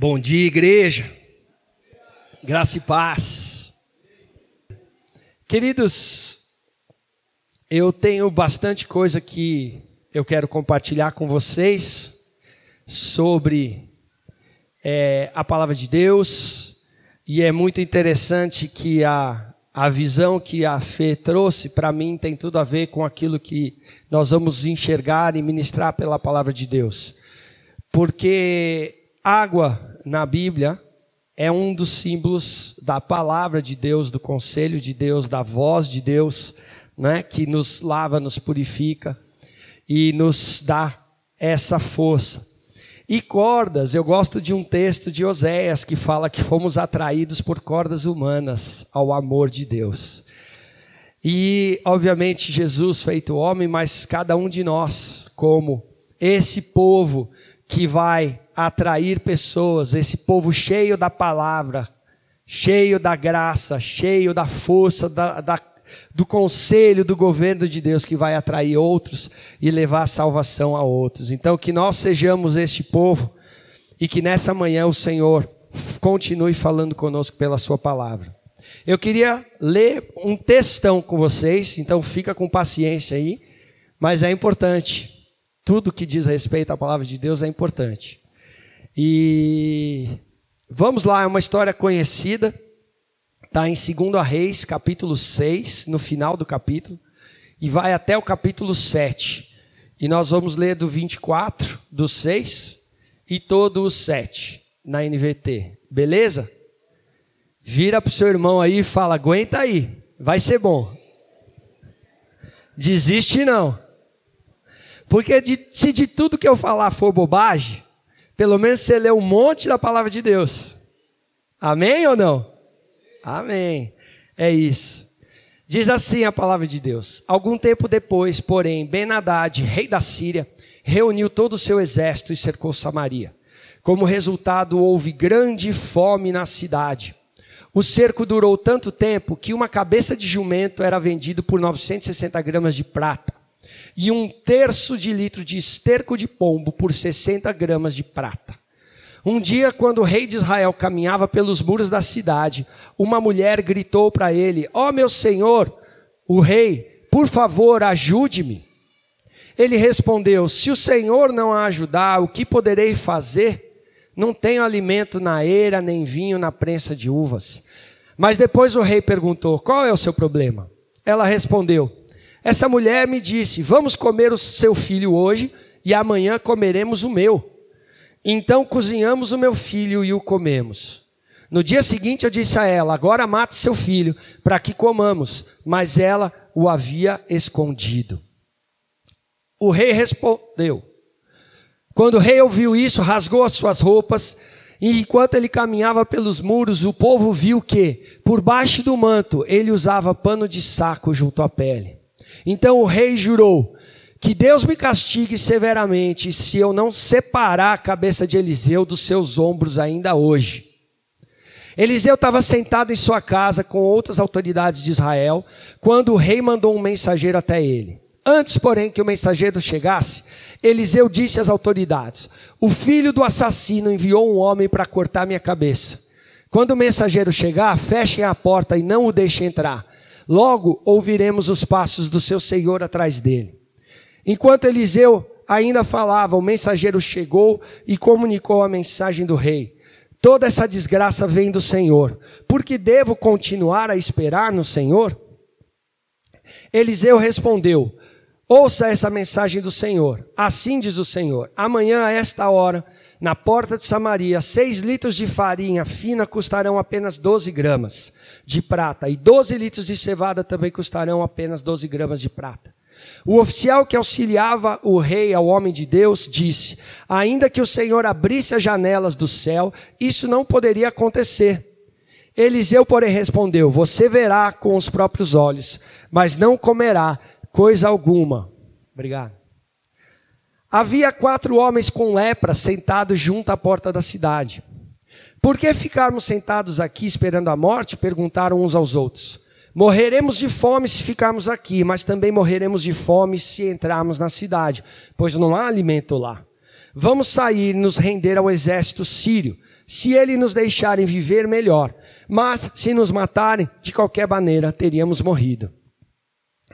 Bom dia, igreja. Graça e paz. Queridos, eu tenho bastante coisa que eu quero compartilhar com vocês sobre é, a palavra de Deus, e é muito interessante que a, a visão que a Fê trouxe para mim tem tudo a ver com aquilo que nós vamos enxergar e ministrar pela palavra de Deus. Porque água na Bíblia é um dos símbolos da palavra de Deus, do conselho de Deus, da voz de Deus, né, que nos lava, nos purifica e nos dá essa força. E cordas, eu gosto de um texto de Oséias que fala que fomos atraídos por cordas humanas ao amor de Deus. E, obviamente, Jesus feito homem, mas cada um de nós, como esse povo que vai atrair pessoas, esse povo cheio da palavra, cheio da graça, cheio da força, da, da, do conselho, do governo de Deus, que vai atrair outros e levar a salvação a outros. Então, que nós sejamos este povo e que nessa manhã o Senhor continue falando conosco pela Sua palavra. Eu queria ler um textão com vocês, então fica com paciência aí, mas é importante. Tudo que diz respeito à palavra de Deus é importante. E vamos lá, é uma história conhecida. Está em 2 Reis, capítulo 6, no final do capítulo, e vai até o capítulo 7. E nós vamos ler do 24, do 6 e todo o 7 na NVT. Beleza? Vira para o seu irmão aí e fala: aguenta aí, vai ser bom. Desiste não. Porque de, se de tudo que eu falar for bobagem, pelo menos você lê um monte da palavra de Deus. Amém ou não? Amém. É isso. Diz assim a palavra de Deus: Algum tempo depois, porém, Ben-Hadad, rei da Síria, reuniu todo o seu exército e cercou Samaria. Como resultado, houve grande fome na cidade. O cerco durou tanto tempo que uma cabeça de jumento era vendido por 960 gramas de prata e um terço de litro de esterco de pombo por 60 gramas de prata. Um dia, quando o rei de Israel caminhava pelos muros da cidade, uma mulher gritou para ele: Ó oh, meu senhor, o rei, por favor, ajude-me. Ele respondeu: Se o senhor não a ajudar, o que poderei fazer? Não tenho alimento na eira, nem vinho na prensa de uvas. Mas depois o rei perguntou: Qual é o seu problema? Ela respondeu: essa mulher me disse: Vamos comer o seu filho hoje e amanhã comeremos o meu. Então cozinhamos o meu filho e o comemos. No dia seguinte eu disse a ela: Agora mate seu filho, para que comamos. Mas ela o havia escondido. O rei respondeu. Quando o rei ouviu isso, rasgou as suas roupas, e enquanto ele caminhava pelos muros, o povo viu que, por baixo do manto, ele usava pano de saco junto à pele. Então o rei jurou: Que Deus me castigue severamente se eu não separar a cabeça de Eliseu dos seus ombros ainda hoje. Eliseu estava sentado em sua casa com outras autoridades de Israel, quando o rei mandou um mensageiro até ele. Antes, porém, que o mensageiro chegasse, Eliseu disse às autoridades: O filho do assassino enviou um homem para cortar minha cabeça. Quando o mensageiro chegar, fechem a porta e não o deixem entrar. Logo ouviremos os passos do seu senhor atrás dele. Enquanto Eliseu ainda falava, o mensageiro chegou e comunicou a mensagem do rei. Toda essa desgraça vem do Senhor. Porque devo continuar a esperar no Senhor? Eliseu respondeu: Ouça essa mensagem do Senhor. Assim diz o Senhor: Amanhã, a esta hora, na porta de Samaria, seis litros de farinha fina custarão apenas 12 gramas de prata, e 12 litros de cevada também custarão apenas 12 gramas de prata. O oficial que auxiliava o rei ao homem de Deus disse: Ainda que o Senhor abrisse as janelas do céu, isso não poderia acontecer. Eliseu, porém, respondeu: Você verá com os próprios olhos, mas não comerá coisa alguma. Obrigado. Havia quatro homens com lepra sentados junto à porta da cidade. Por que ficarmos sentados aqui esperando a morte? perguntaram uns aos outros. Morreremos de fome se ficarmos aqui, mas também morreremos de fome se entrarmos na cidade, pois não há alimento lá. Vamos sair e nos render ao exército sírio. Se ele nos deixarem viver, melhor. Mas, se nos matarem, de qualquer maneira, teríamos morrido.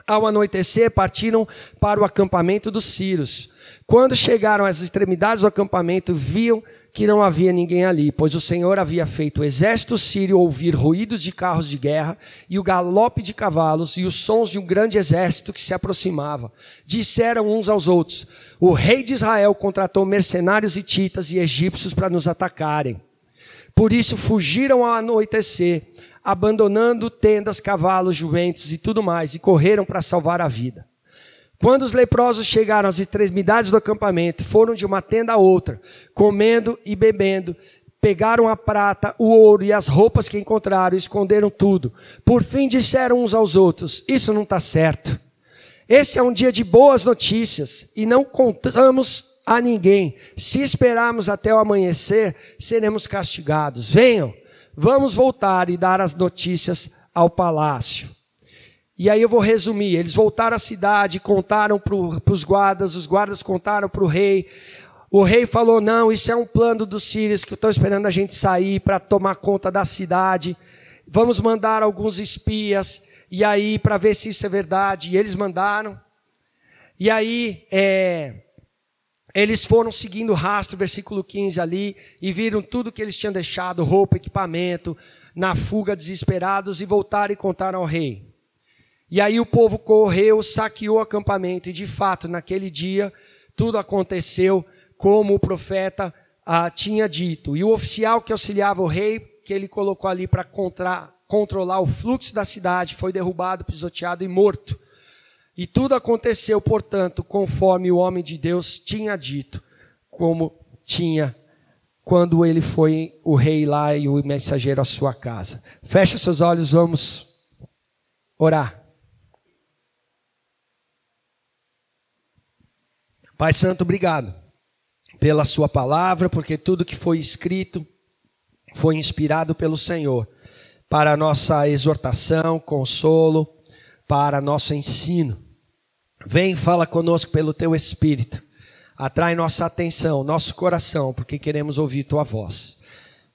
Ao anoitecer, partiram para o acampamento dos Círios. Quando chegaram às extremidades do acampamento, viam que não havia ninguém ali, pois o Senhor havia feito o exército sírio ouvir ruídos de carros de guerra e o galope de cavalos e os sons de um grande exército que se aproximava. Disseram uns aos outros: O rei de Israel contratou mercenários hititas e egípcios para nos atacarem. Por isso fugiram ao anoitecer, abandonando tendas, cavalos, jumentos e tudo mais, e correram para salvar a vida. Quando os leprosos chegaram às extremidades do acampamento, foram de uma tenda a outra, comendo e bebendo, pegaram a prata, o ouro e as roupas que encontraram, esconderam tudo. Por fim disseram uns aos outros: Isso não está certo. Esse é um dia de boas notícias e não contamos a ninguém. Se esperarmos até o amanhecer, seremos castigados. Venham, vamos voltar e dar as notícias ao palácio. E aí eu vou resumir. Eles voltaram à cidade, contaram para os guardas, os guardas contaram para o rei. O rei falou: não, isso é um plano dos sírios que estão esperando a gente sair para tomar conta da cidade. Vamos mandar alguns espias, e aí, para ver se isso é verdade. E eles mandaram. E aí, é, eles foram seguindo o rastro, versículo 15 ali, e viram tudo que eles tinham deixado, roupa, equipamento, na fuga desesperados, e voltaram e contaram ao rei. E aí o povo correu, saqueou o acampamento, e de fato, naquele dia, tudo aconteceu como o profeta ah, tinha dito. E o oficial que auxiliava o rei, que ele colocou ali para controlar o fluxo da cidade, foi derrubado, pisoteado e morto. E tudo aconteceu, portanto, conforme o homem de Deus tinha dito, como tinha quando ele foi o rei lá e o mensageiro à sua casa. Fecha seus olhos, vamos orar. Pai Santo, obrigado pela Sua palavra, porque tudo que foi escrito foi inspirado pelo Senhor para nossa exortação, consolo, para nosso ensino. Vem, fala conosco pelo Teu Espírito, atrai nossa atenção, nosso coração, porque queremos ouvir Tua voz.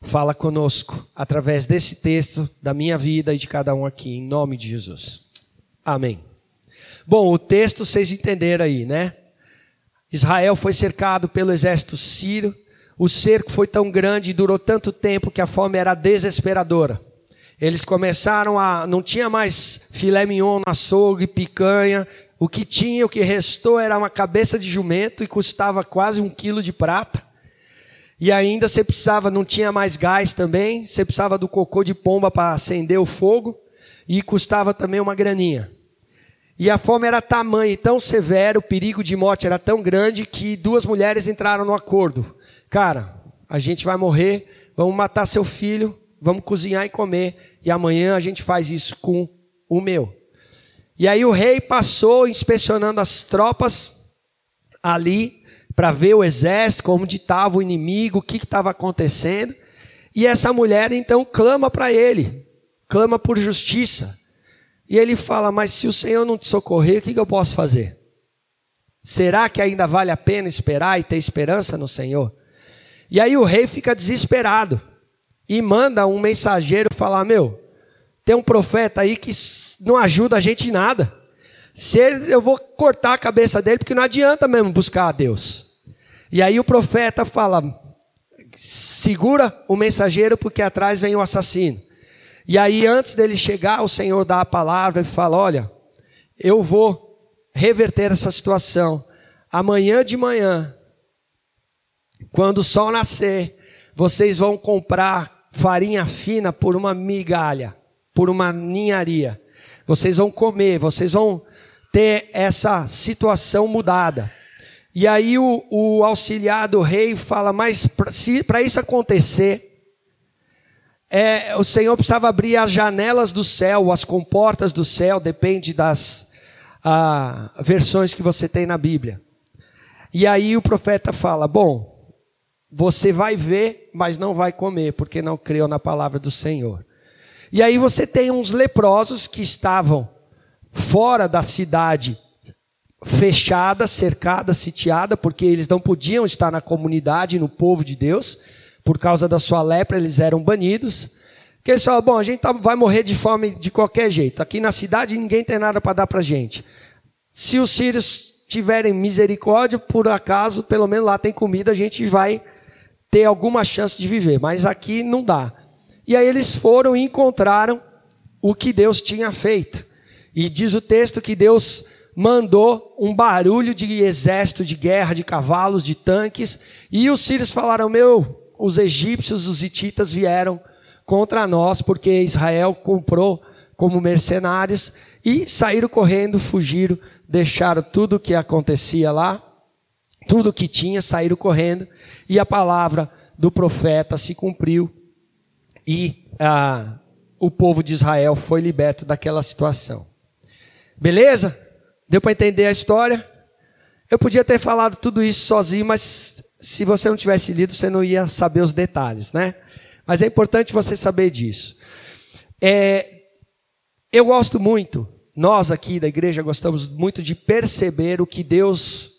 Fala conosco através desse texto, da minha vida e de cada um aqui, em nome de Jesus. Amém. Bom, o texto vocês entenderam aí, né? Israel foi cercado pelo exército sírio. O cerco foi tão grande e durou tanto tempo que a fome era desesperadora. Eles começaram a. Não tinha mais filé mignon no açougue, picanha. O que tinha, o que restou era uma cabeça de jumento e custava quase um quilo de prata. E ainda você precisava, não tinha mais gás também, você precisava do cocô de pomba para acender o fogo e custava também uma graninha. E a fome era tamanha e tão severa, o perigo de morte era tão grande que duas mulheres entraram no acordo. Cara, a gente vai morrer, vamos matar seu filho, vamos cozinhar e comer, e amanhã a gente faz isso com o meu. E aí o rei passou inspecionando as tropas ali para ver o exército, como estava o inimigo, o que estava acontecendo. E essa mulher então clama para ele, clama por justiça. E ele fala: Mas se o Senhor não te socorrer, o que, eu posso fazer? Será que ainda vale a pena esperar e ter esperança no Senhor? E aí o rei fica desesperado e manda um mensageiro falar: Meu, tem um profeta aí que não ajuda a gente em nada. Se ele, eu vou cortar a cabeça dele, porque não adianta mesmo buscar a Deus. E aí o profeta fala: segura o mensageiro, porque atrás vem o assassino. E aí, antes dele chegar, o Senhor dá a palavra e fala: Olha, eu vou reverter essa situação. Amanhã de manhã, quando o sol nascer, vocês vão comprar farinha fina por uma migalha, por uma ninharia. Vocês vão comer, vocês vão ter essa situação mudada. E aí o, o auxiliar do rei fala: Mas para isso acontecer, é, o Senhor precisava abrir as janelas do céu, as comportas do céu, depende das ah, versões que você tem na Bíblia. E aí o profeta fala: Bom, você vai ver, mas não vai comer, porque não creu na palavra do Senhor. E aí você tem uns leprosos que estavam fora da cidade, fechada, cercada, sitiada, porque eles não podiam estar na comunidade, no povo de Deus por causa da sua lepra, eles eram banidos. Que eles falaram: bom, a gente tá, vai morrer de fome de qualquer jeito. Aqui na cidade ninguém tem nada para dar para gente. Se os sírios tiverem misericórdia, por acaso, pelo menos lá tem comida, a gente vai ter alguma chance de viver. Mas aqui não dá. E aí eles foram e encontraram o que Deus tinha feito. E diz o texto que Deus mandou um barulho de exército de guerra, de cavalos, de tanques, e os sírios falaram: Meu, os egípcios, os hititas vieram contra nós, porque Israel comprou como mercenários, e saíram correndo, fugiram, deixaram tudo o que acontecia lá, tudo o que tinha, saíram correndo, e a palavra do profeta se cumpriu, e ah, o povo de Israel foi liberto daquela situação. Beleza? Deu para entender a história? Eu podia ter falado tudo isso sozinho, mas se você não tivesse lido, você não ia saber os detalhes, né? Mas é importante você saber disso. É, eu gosto muito, nós aqui da igreja gostamos muito de perceber o que Deus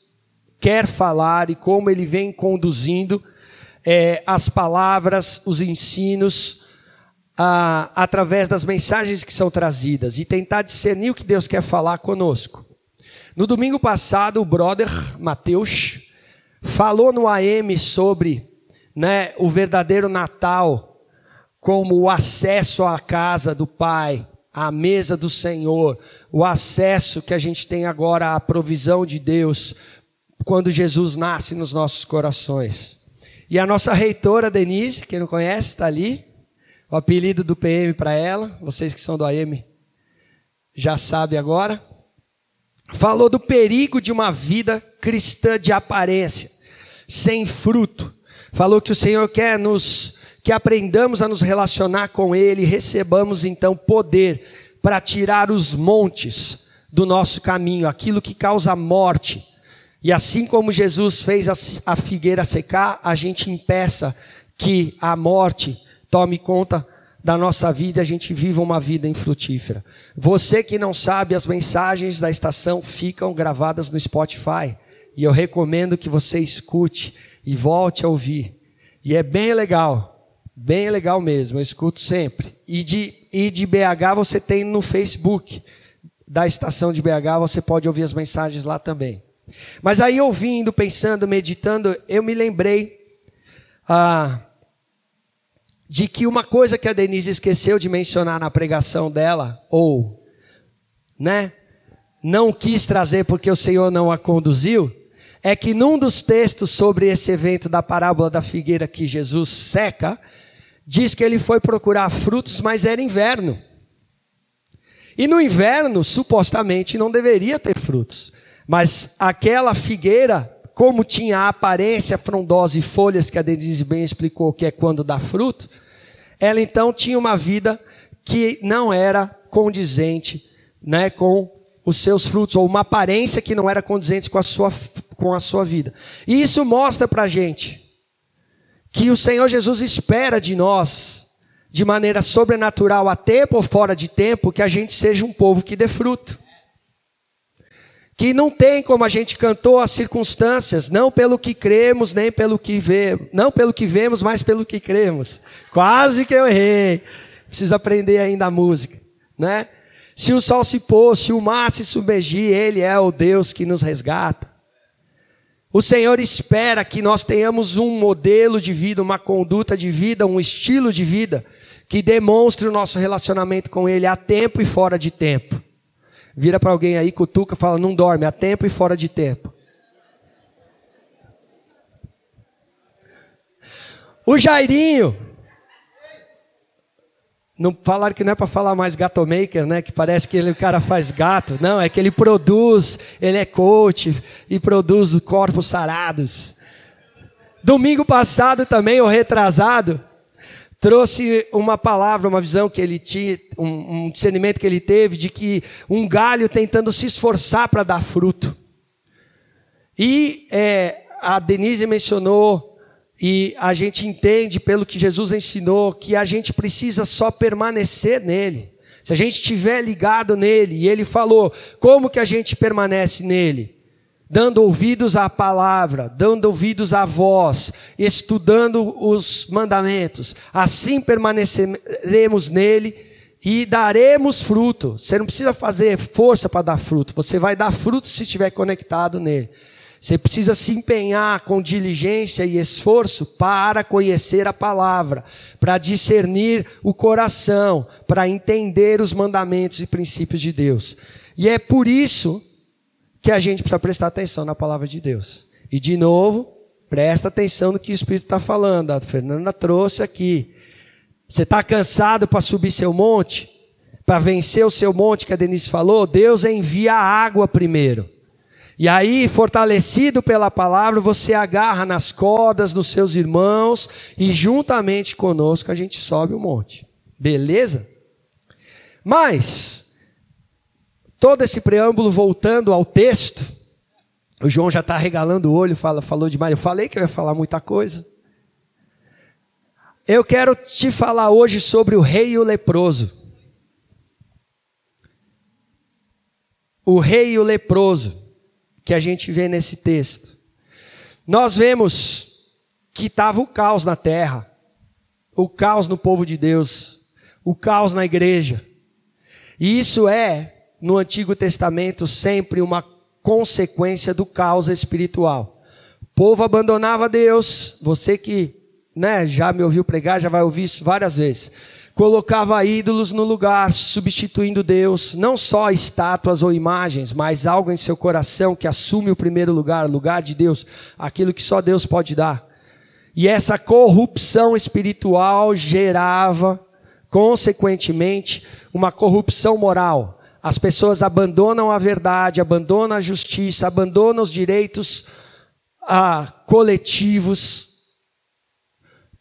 quer falar e como Ele vem conduzindo é, as palavras, os ensinos, a, através das mensagens que são trazidas e tentar discernir o que Deus quer falar conosco. No domingo passado, o brother Mateus falou no AM sobre né, o verdadeiro Natal como o acesso à casa do Pai, à mesa do Senhor, o acesso que a gente tem agora à provisão de Deus quando Jesus nasce nos nossos corações. E a nossa reitora Denise, quem não conhece, está ali. O apelido do PM para ela, vocês que são do AM já sabem agora falou do perigo de uma vida cristã de aparência, sem fruto. Falou que o Senhor quer nos que aprendamos a nos relacionar com ele, recebamos então poder para tirar os montes do nosso caminho, aquilo que causa morte. E assim como Jesus fez a figueira secar, a gente impeça que a morte tome conta da nossa vida, a gente viva uma vida infrutífera. Você que não sabe, as mensagens da estação ficam gravadas no Spotify. E eu recomendo que você escute e volte a ouvir. E é bem legal, bem legal mesmo, eu escuto sempre. E de, e de BH você tem no Facebook da estação de BH, você pode ouvir as mensagens lá também. Mas aí ouvindo, pensando, meditando, eu me lembrei. Ah, de que uma coisa que a Denise esqueceu de mencionar na pregação dela, ou, né, não quis trazer porque o Senhor não a conduziu, é que num dos textos sobre esse evento da parábola da figueira que Jesus seca, diz que ele foi procurar frutos, mas era inverno. E no inverno, supostamente, não deveria ter frutos. Mas aquela figueira, como tinha a aparência frondosa e folhas que a Denise bem explicou que é quando dá fruto, ela então tinha uma vida que não era condizente né, com os seus frutos, ou uma aparência que não era condizente com a sua, com a sua vida. E isso mostra para a gente que o Senhor Jesus espera de nós, de maneira sobrenatural, a tempo ou fora de tempo, que a gente seja um povo que dê fruto que não tem como a gente cantou as circunstâncias, não pelo que cremos, nem pelo que vemos, não pelo que vemos, mas pelo que cremos. Quase que eu errei. Preciso aprender ainda a música, né? Se o sol se pôr, se o mar se submergir, ele é o Deus que nos resgata. O Senhor espera que nós tenhamos um modelo de vida, uma conduta de vida, um estilo de vida que demonstre o nosso relacionamento com ele a tempo e fora de tempo. Vira para alguém aí, cutuca, fala: não dorme, a tempo e fora de tempo. O Jairinho. Não falaram que não é para falar mais gato maker, né? Que parece que ele, o cara faz gato. Não, é que ele produz, ele é coach e produz corpos sarados. Domingo passado também, o retrasado, trouxe uma palavra, uma visão que ele tinha, um, um discernimento que ele teve de que um galho tentando se esforçar para dar fruto. E é, a Denise mencionou, e a gente entende pelo que Jesus ensinou, que a gente precisa só permanecer nele. Se a gente estiver ligado nele, e ele falou, como que a gente permanece nele? Dando ouvidos à palavra, dando ouvidos à voz, estudando os mandamentos. Assim permaneceremos nele e daremos fruto. Você não precisa fazer força para dar fruto, você vai dar fruto se estiver conectado nele. Você precisa se empenhar com diligência e esforço para conhecer a palavra, para discernir o coração, para entender os mandamentos e princípios de Deus. E é por isso que a gente precisa prestar atenção na palavra de Deus. E de novo, presta atenção no que o Espírito está falando. A Fernanda trouxe aqui. Você está cansado para subir seu monte? Para vencer o seu monte que a Denise falou? Deus envia a água primeiro. E aí, fortalecido pela palavra, você agarra nas cordas dos seus irmãos e juntamente conosco a gente sobe o monte. Beleza? Mas, todo esse preâmbulo voltando ao texto, o João já está regalando o olho, fala, falou demais. Eu falei que eu ia falar muita coisa. Eu quero te falar hoje sobre o rei e o leproso. O rei e o leproso que a gente vê nesse texto. Nós vemos que estava o caos na terra, o caos no povo de Deus, o caos na igreja. E isso é, no Antigo Testamento, sempre uma consequência do caos espiritual. O povo abandonava Deus, você que né, já me ouviu pregar, já vai ouvir isso várias vezes colocava ídolos no lugar, substituindo Deus, não só estátuas ou imagens, mas algo em seu coração que assume o primeiro lugar, lugar de Deus, aquilo que só Deus pode dar. E essa corrupção espiritual gerava, consequentemente, uma corrupção moral. As pessoas abandonam a verdade, abandonam a justiça, abandonam os direitos ah, coletivos,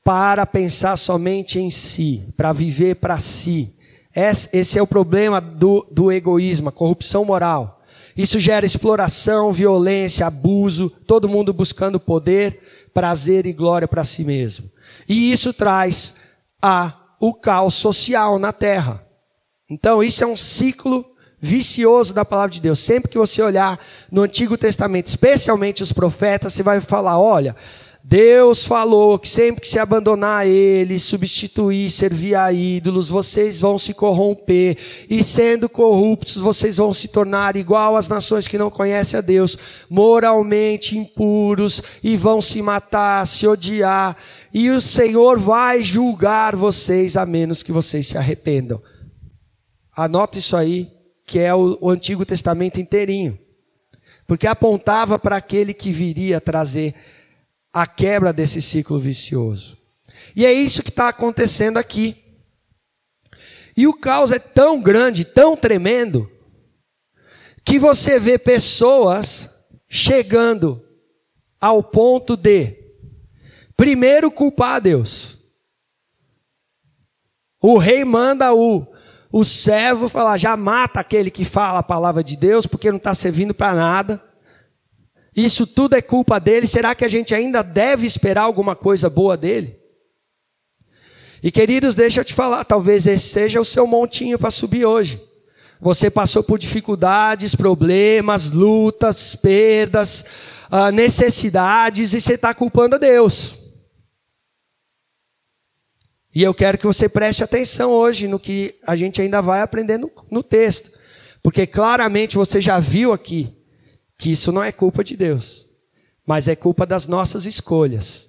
para pensar somente em si, para viver para si. Esse é o problema do, do egoísmo, a corrupção moral. Isso gera exploração, violência, abuso, todo mundo buscando poder, prazer e glória para si mesmo. E isso traz a, o caos social na terra. Então, isso é um ciclo vicioso da palavra de Deus. Sempre que você olhar no Antigo Testamento, especialmente os profetas, você vai falar: olha, Deus falou que sempre que se abandonar a Ele, substituir, servir a ídolos, vocês vão se corromper, e sendo corruptos, vocês vão se tornar igual às nações que não conhecem a Deus, moralmente impuros, e vão se matar, se odiar, e o Senhor vai julgar vocês, a menos que vocês se arrependam. Anota isso aí, que é o, o Antigo Testamento inteirinho, porque apontava para aquele que viria trazer a quebra desse ciclo vicioso. E é isso que está acontecendo aqui. E o caos é tão grande, tão tremendo, que você vê pessoas chegando ao ponto de, primeiro, culpar Deus. O rei manda o, o servo falar: já mata aquele que fala a palavra de Deus, porque não está servindo para nada. Isso tudo é culpa dele. Será que a gente ainda deve esperar alguma coisa boa dele? E queridos, deixa eu te falar, talvez esse seja o seu montinho para subir hoje. Você passou por dificuldades, problemas, lutas, perdas, ah, necessidades e você está culpando a Deus. E eu quero que você preste atenção hoje no que a gente ainda vai aprender no, no texto, porque claramente você já viu aqui que isso não é culpa de Deus, mas é culpa das nossas escolhas,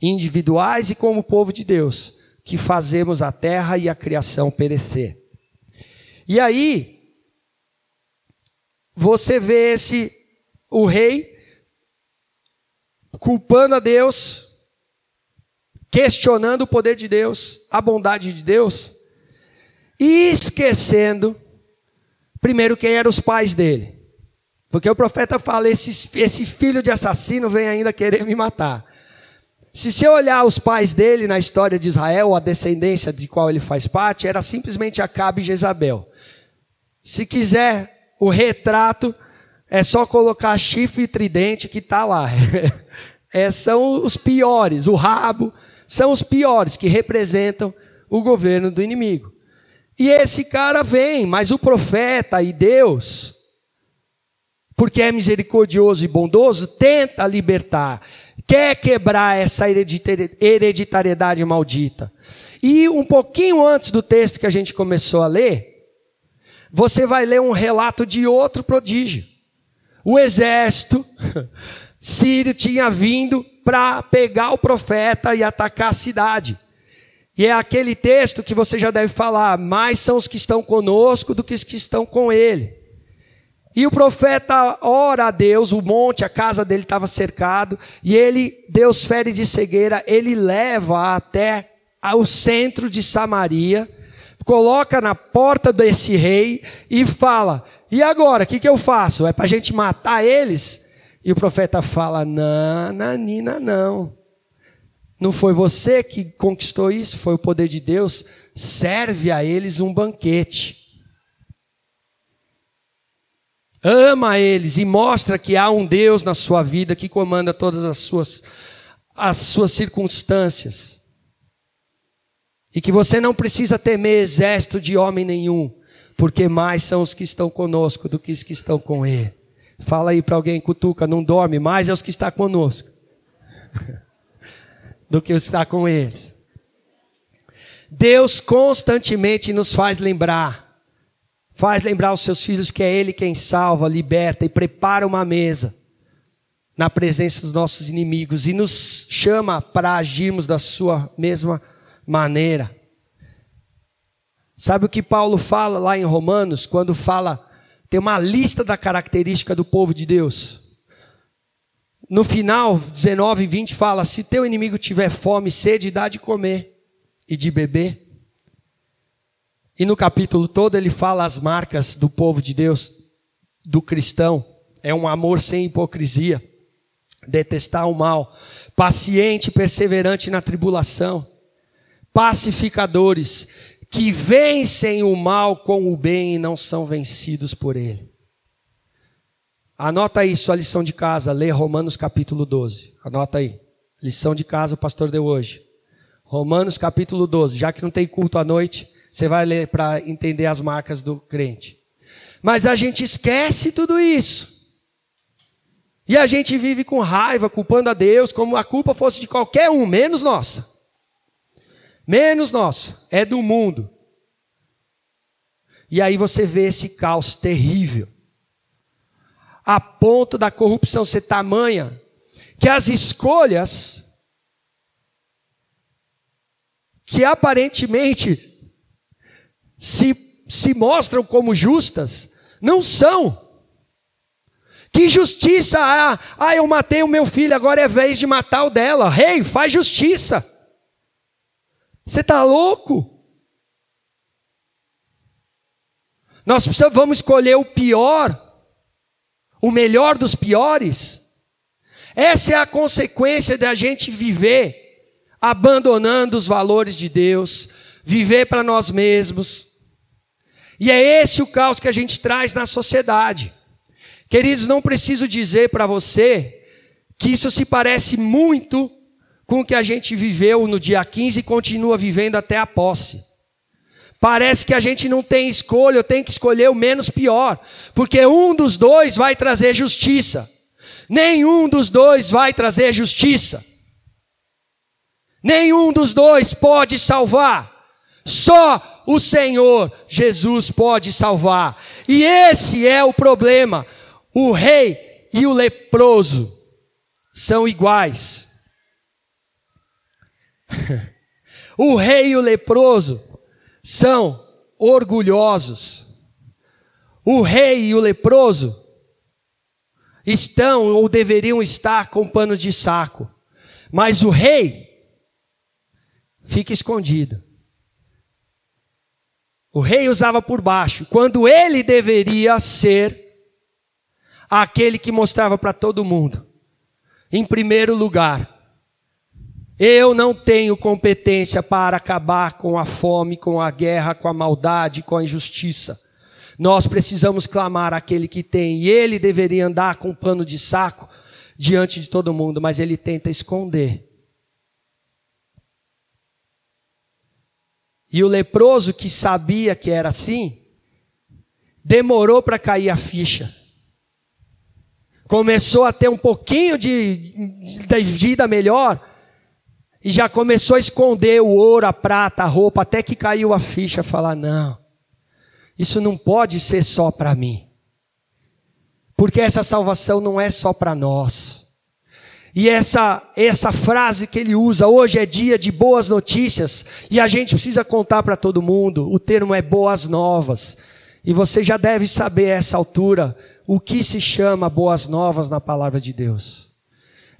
individuais e como povo de Deus, que fazemos a terra e a criação perecer. E aí, você vê esse, o rei, culpando a Deus, questionando o poder de Deus, a bondade de Deus, e esquecendo, primeiro, quem eram os pais dele. Porque o profeta fala: esse, esse filho de assassino vem ainda querer me matar. Se você olhar os pais dele na história de Israel, a descendência de qual ele faz parte, era simplesmente Acabe e Jezabel. Se quiser o retrato, é só colocar chifre e tridente que está lá. É, são os piores, o rabo, são os piores que representam o governo do inimigo. E esse cara vem, mas o profeta e Deus porque é misericordioso e bondoso, tenta libertar, quer quebrar essa hereditariedade maldita. E um pouquinho antes do texto que a gente começou a ler, você vai ler um relato de outro prodígio. O exército sírio tinha vindo para pegar o profeta e atacar a cidade. E é aquele texto que você já deve falar: mais são os que estão conosco do que os que estão com ele. E o profeta ora a Deus, o monte, a casa dele estava cercado, e ele, Deus fere de cegueira, ele leva até ao centro de Samaria, coloca na porta desse rei e fala: E agora, o que, que eu faço? É para a gente matar eles? E o profeta fala: Não, Nanina, não. Não foi você que conquistou isso, foi o poder de Deus. Serve a eles um banquete. Ama eles e mostra que há um Deus na sua vida que comanda todas as suas, as suas circunstâncias. E que você não precisa temer exército de homem nenhum, porque mais são os que estão conosco do que os que estão com ele. Fala aí para alguém, cutuca, não dorme, mais é os que estão conosco. do que estar com eles. Deus constantemente nos faz lembrar, faz lembrar os seus filhos que é Ele quem salva, liberta e prepara uma mesa na presença dos nossos inimigos e nos chama para agirmos da sua mesma maneira. Sabe o que Paulo fala lá em Romanos, quando fala, tem uma lista da característica do povo de Deus. No final, 19 e 20 fala: Se teu inimigo tiver fome sede, dá de comer e de beber. E no capítulo todo ele fala as marcas do povo de Deus, do cristão. É um amor sem hipocrisia, detestar o mal, paciente perseverante na tribulação, pacificadores, que vencem o mal com o bem e não são vencidos por ele. Anota aí sua lição de casa, lê Romanos capítulo 12. Anota aí. Lição de casa o pastor deu hoje. Romanos capítulo 12. Já que não tem culto à noite, você vai ler para entender as marcas do crente. Mas a gente esquece tudo isso. E a gente vive com raiva, culpando a Deus, como a culpa fosse de qualquer um, menos nossa. Menos nossa. É do mundo. E aí você vê esse caos terrível a ponto da corrupção ser tamanha que as escolhas que aparentemente se, se mostram como justas não são. Que justiça há? Ah, eu matei o meu filho, agora é vez de matar o dela. Rei, hey, faz justiça. Você está louco? Nós vamos escolher o pior o melhor dos piores. Essa é a consequência da gente viver abandonando os valores de Deus, viver para nós mesmos. E é esse o caos que a gente traz na sociedade. Queridos, não preciso dizer para você que isso se parece muito com o que a gente viveu no dia 15 e continua vivendo até a posse. Parece que a gente não tem escolha, tenho que escolher o menos pior, porque um dos dois vai trazer justiça. Nenhum dos dois vai trazer justiça. Nenhum dos dois pode salvar. Só o Senhor Jesus pode salvar. E esse é o problema. O rei e o leproso são iguais. o rei e o leproso são orgulhosos. O rei e o leproso estão ou deveriam estar com pano de saco, mas o rei fica escondido. O rei usava por baixo, quando ele deveria ser aquele que mostrava para todo mundo. Em primeiro lugar, eu não tenho competência para acabar com a fome, com a guerra, com a maldade, com a injustiça. Nós precisamos clamar aquele que tem, e ele deveria andar com um pano de saco diante de todo mundo, mas ele tenta esconder. E o leproso que sabia que era assim, demorou para cair a ficha. começou a ter um pouquinho de, de vida melhor, e já começou a esconder o ouro, a prata, a roupa, até que caiu a ficha, falar: não, isso não pode ser só para mim, porque essa salvação não é só para nós. E essa, essa frase que ele usa, hoje é dia de boas notícias, e a gente precisa contar para todo mundo, o termo é boas novas. E você já deve saber a essa altura o que se chama boas novas na palavra de Deus.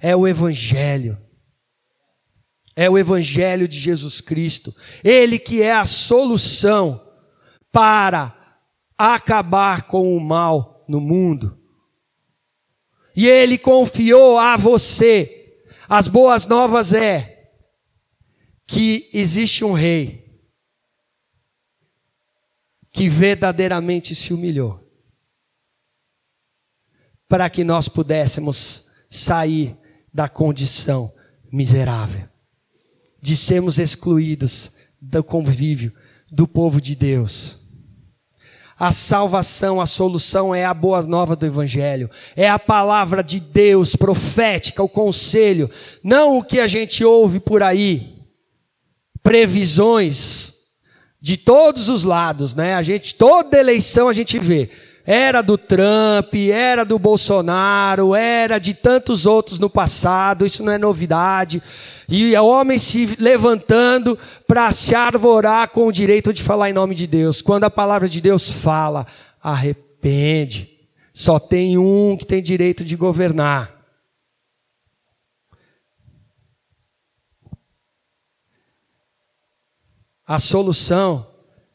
É o Evangelho. É o Evangelho de Jesus Cristo. Ele que é a solução para acabar com o mal no mundo. E ele confiou a você. As boas novas é que existe um rei que verdadeiramente se humilhou, para que nós pudéssemos sair da condição miserável, de sermos excluídos do convívio do povo de Deus. A salvação, a solução é a boa nova do Evangelho, é a palavra de Deus profética, o conselho, não o que a gente ouve por aí, previsões, de todos os lados, né? A gente toda eleição a gente vê. Era do Trump, era do Bolsonaro, era de tantos outros no passado, isso não é novidade. E homens se levantando para se arvorar com o direito de falar em nome de Deus. Quando a palavra de Deus fala, arrepende. Só tem um que tem direito de governar. A solução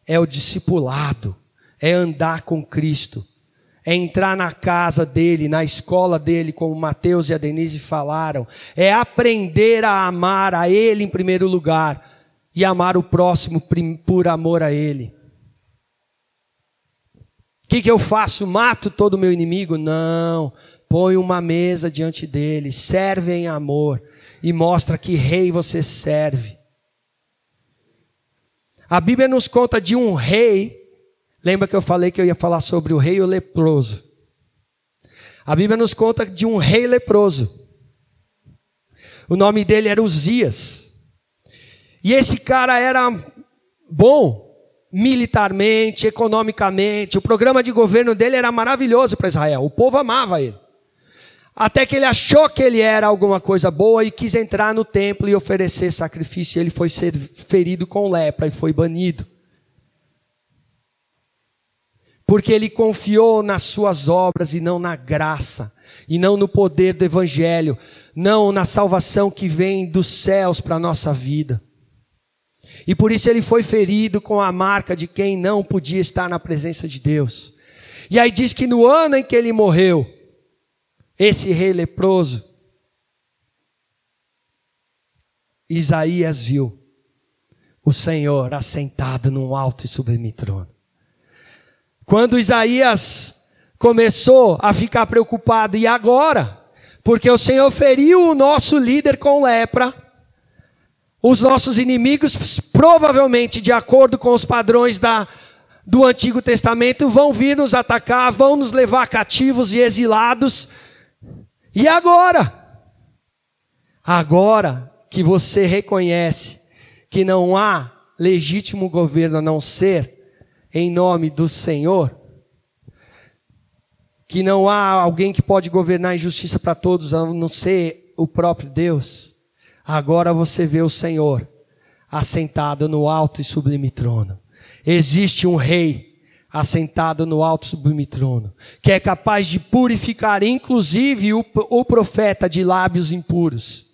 é o discipulado, é andar com Cristo, é entrar na casa dele, na escola dele, como Mateus e a Denise falaram, é aprender a amar a ele em primeiro lugar e amar o próximo por amor a ele. O que, que eu faço? Mato todo o meu inimigo? Não. Põe uma mesa diante dele, serve em amor e mostra que rei você serve. A Bíblia nos conta de um rei. Lembra que eu falei que eu ia falar sobre o rei o leproso? A Bíblia nos conta de um rei leproso. O nome dele era Uzias. E esse cara era bom militarmente, economicamente. O programa de governo dele era maravilhoso para Israel. O povo amava ele. Até que ele achou que ele era alguma coisa boa e quis entrar no templo e oferecer sacrifício. Ele foi ser ferido com lepra e foi banido. Porque ele confiou nas suas obras e não na graça, e não no poder do evangelho, não na salvação que vem dos céus para a nossa vida. E por isso ele foi ferido com a marca de quem não podia estar na presença de Deus. E aí diz que no ano em que ele morreu, esse rei leproso, Isaías viu o Senhor assentado num alto e sublime trono. Quando Isaías começou a ficar preocupado, e agora? Porque o Senhor feriu o nosso líder com lepra, os nossos inimigos, provavelmente de acordo com os padrões da, do Antigo Testamento, vão vir nos atacar, vão nos levar cativos e exilados, e agora? Agora que você reconhece que não há legítimo governo a não ser em nome do Senhor, que não há alguém que pode governar em justiça para todos a não ser o próprio Deus, agora você vê o Senhor assentado no alto e sublime trono. Existe um rei assentado no alto sublime trono, que é capaz de purificar inclusive o, o profeta de lábios impuros,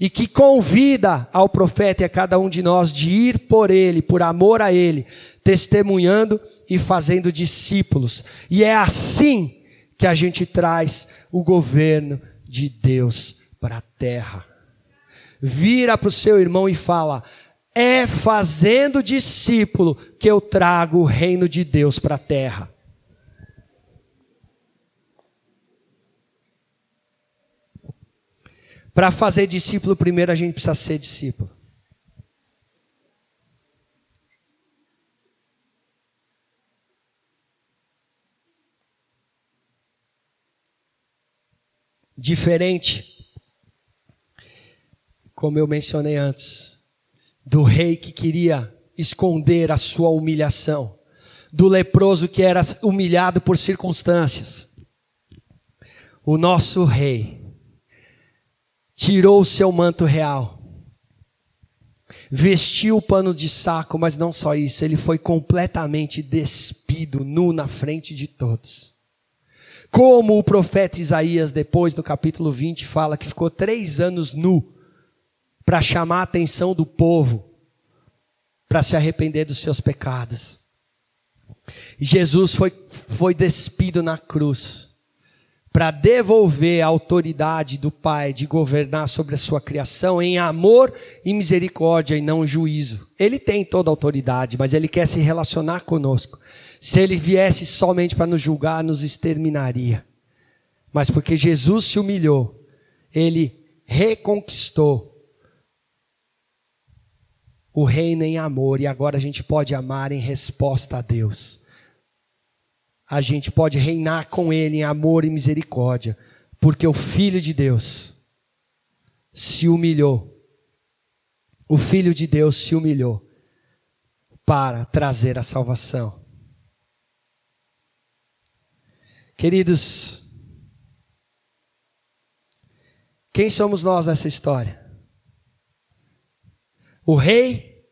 e que convida ao profeta e a cada um de nós de ir por ele, por amor a ele, testemunhando e fazendo discípulos. E é assim que a gente traz o governo de Deus para a terra. Vira para o seu irmão e fala: é fazendo discípulo que eu trago o reino de Deus para a terra. Para fazer discípulo, primeiro a gente precisa ser discípulo. Diferente, como eu mencionei antes, do rei que queria esconder a sua humilhação, do leproso que era humilhado por circunstâncias. O nosso rei tirou o seu manto real, vestiu o pano de saco, mas não só isso, ele foi completamente despido, nu na frente de todos. Como o profeta Isaías, depois do capítulo 20, fala que ficou três anos nu para chamar a atenção do povo para se arrepender dos seus pecados. Jesus foi, foi despido na cruz para devolver a autoridade do Pai de governar sobre a sua criação em amor e misericórdia e não juízo. Ele tem toda a autoridade, mas ele quer se relacionar conosco. Se ele viesse somente para nos julgar, nos exterminaria. Mas porque Jesus se humilhou, ele reconquistou o reino em amor e agora a gente pode amar em resposta a Deus a gente pode reinar com Ele em amor e misericórdia, porque o Filho de Deus se humilhou. O Filho de Deus se humilhou para trazer a salvação. Queridos, quem somos nós nessa história? O rei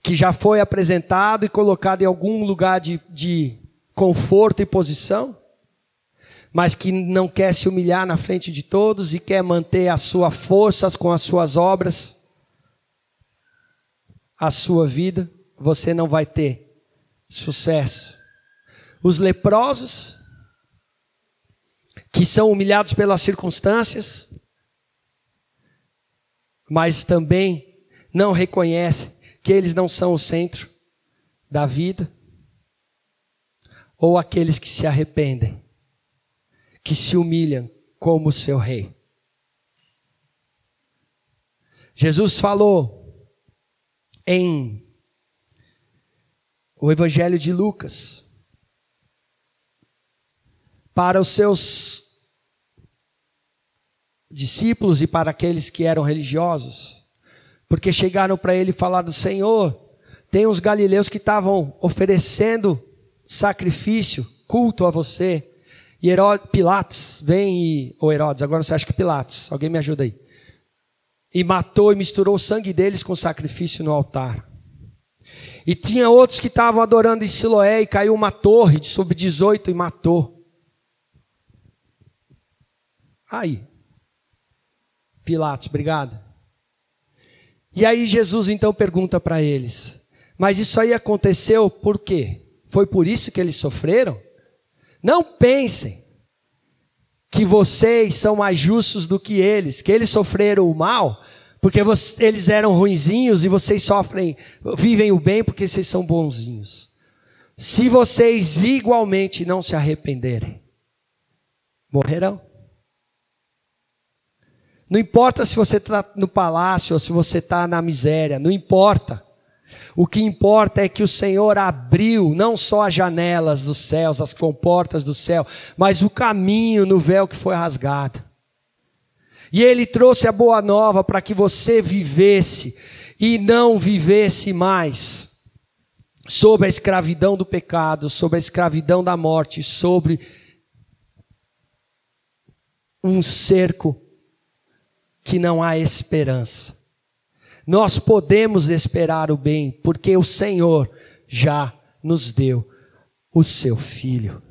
que já foi apresentado e colocado em algum lugar de, de conforto e posição, mas que não quer se humilhar na frente de todos e quer manter as suas forças com as suas obras, a sua vida, você não vai ter sucesso. Os leprosos, que são humilhados pelas circunstâncias, mas também não reconhecem que eles não são o centro da vida ou aqueles que se arrependem, que se humilham como seu rei. Jesus falou em o Evangelho de Lucas para os seus discípulos e para aqueles que eram religiosos, porque chegaram para ele falar do Senhor. Tem uns galileus que estavam oferecendo sacrifício, culto a você. E Herodes, Pilatos vem e. Ou Herodes, agora você acha que Pilatos, alguém me ajuda aí. E matou e misturou o sangue deles com sacrifício no altar. E tinha outros que estavam adorando em Siloé e caiu uma torre de sub-18 e matou. Aí. Pilatos, obrigado. E aí Jesus então pergunta para eles: Mas isso aí aconteceu por quê? Foi por isso que eles sofreram? Não pensem que vocês são mais justos do que eles, que eles sofreram o mal, porque eles eram ruinzinhos e vocês sofrem, vivem o bem porque vocês são bonzinhos. Se vocês igualmente não se arrependerem, morrerão. Não importa se você está no palácio ou se você está na miséria, não importa. O que importa é que o Senhor abriu não só as janelas dos céus, as comportas do céu, mas o caminho no véu que foi rasgado. E Ele trouxe a boa nova para que você vivesse e não vivesse mais sobre a escravidão do pecado, sobre a escravidão da morte, sobre um cerco que não há esperança. Nós podemos esperar o bem, porque o Senhor já nos deu o seu filho.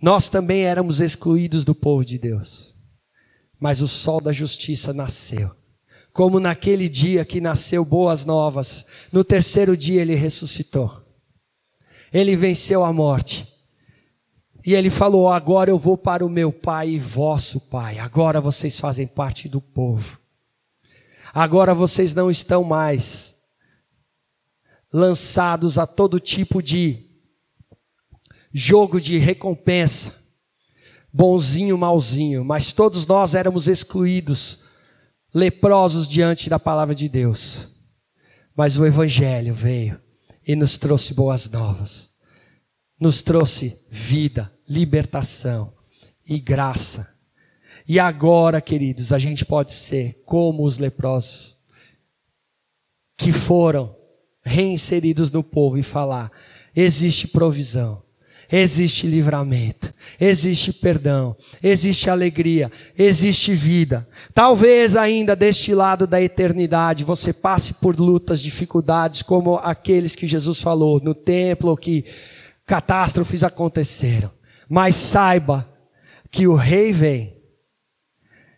Nós também éramos excluídos do povo de Deus, mas o sol da justiça nasceu. Como naquele dia que nasceu boas novas, no terceiro dia ele ressuscitou. Ele venceu a morte e ele falou: Agora eu vou para o meu pai e vosso pai. Agora vocês fazem parte do povo. Agora vocês não estão mais lançados a todo tipo de jogo de recompensa, bonzinho, malzinho, mas todos nós éramos excluídos, leprosos diante da palavra de Deus. Mas o Evangelho veio e nos trouxe boas novas nos trouxe vida, libertação. e graça. E agora, queridos, a gente pode ser como os leprosos que foram reinseridos no povo e falar: existe provisão, existe livramento, existe perdão, existe alegria, existe vida. Talvez ainda deste lado da eternidade você passe por lutas, dificuldades, como aqueles que Jesus falou no templo, que catástrofes aconteceram. Mas saiba que o rei vem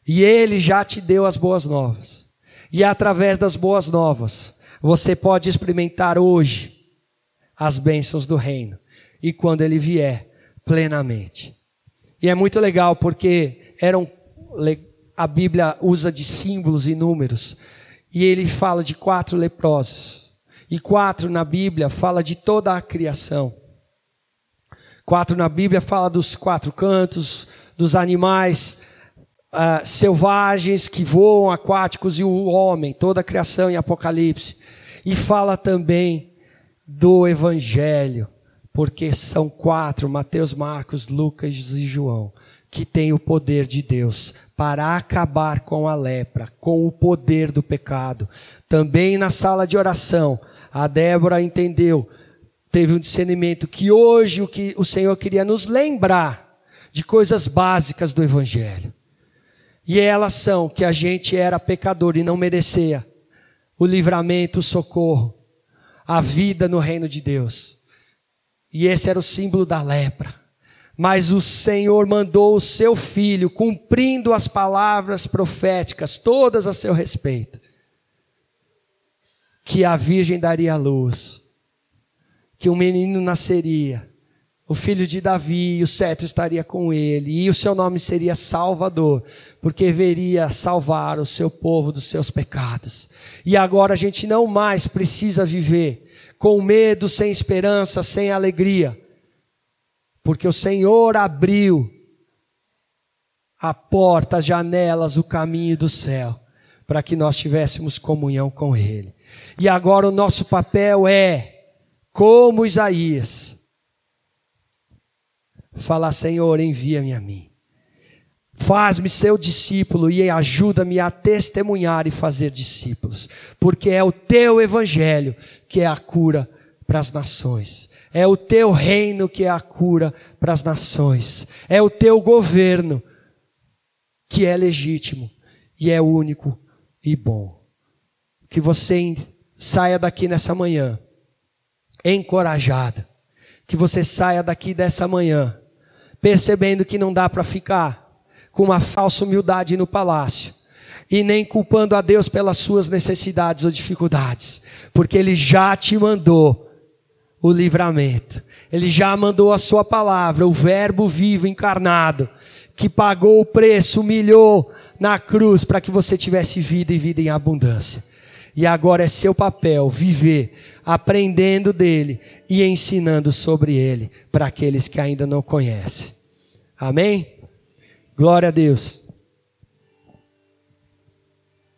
e ele já te deu as boas novas. E através das boas novas, você pode experimentar hoje as bênçãos do reino. E quando ele vier, plenamente. E é muito legal porque eram a Bíblia usa de símbolos e números. E ele fala de quatro leprosos. E quatro na Bíblia fala de toda a criação. Quatro na Bíblia fala dos quatro cantos, dos animais uh, selvagens que voam, aquáticos e o homem, toda a criação em Apocalipse. E fala também do Evangelho, porque são quatro, Mateus, Marcos, Lucas e João, que têm o poder de Deus para acabar com a lepra, com o poder do pecado. Também na sala de oração, a Débora entendeu, teve um discernimento que hoje o que o Senhor queria nos lembrar de coisas básicas do Evangelho. E elas são que a gente era pecador e não merecia o livramento, o socorro, a vida no reino de Deus. E esse era o símbolo da lepra. Mas o Senhor mandou o seu filho, cumprindo as palavras proféticas, todas a seu respeito, que a virgem daria luz, que um menino nasceria, o filho de Davi, o cetro estaria com ele, e o seu nome seria Salvador, porque veria salvar o seu povo dos seus pecados. E agora a gente não mais precisa viver com medo, sem esperança, sem alegria, porque o Senhor abriu a porta, as janelas, o caminho do céu, para que nós tivéssemos comunhão com Ele. E agora o nosso papel é, como Isaías, falar: Senhor, envia-me a mim. Faz-me seu discípulo e ajuda-me a testemunhar e fazer discípulos, porque é o teu evangelho que é a cura para as nações. É o teu reino que é a cura para as nações. É o teu governo que é legítimo e é único e bom. Que você saia daqui nessa manhã encorajado. Que você saia daqui dessa manhã percebendo que não dá para ficar com uma falsa humildade no palácio e nem culpando a Deus pelas suas necessidades ou dificuldades, porque Ele já te mandou o livramento, Ele já mandou a Sua palavra, o Verbo vivo encarnado, que pagou o preço, humilhou na cruz para que você tivesse vida e vida em abundância. E agora é seu papel viver aprendendo dele e ensinando sobre ele para aqueles que ainda não conhecem. Amém? Glória a Deus.